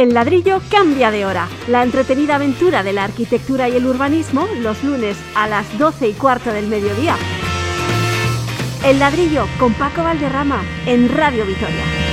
El ladrillo cambia de hora. La entretenida aventura de la arquitectura y el urbanismo los lunes a las 12 y cuarto del mediodía. El ladrillo con Paco Valderrama en Radio Vitoria.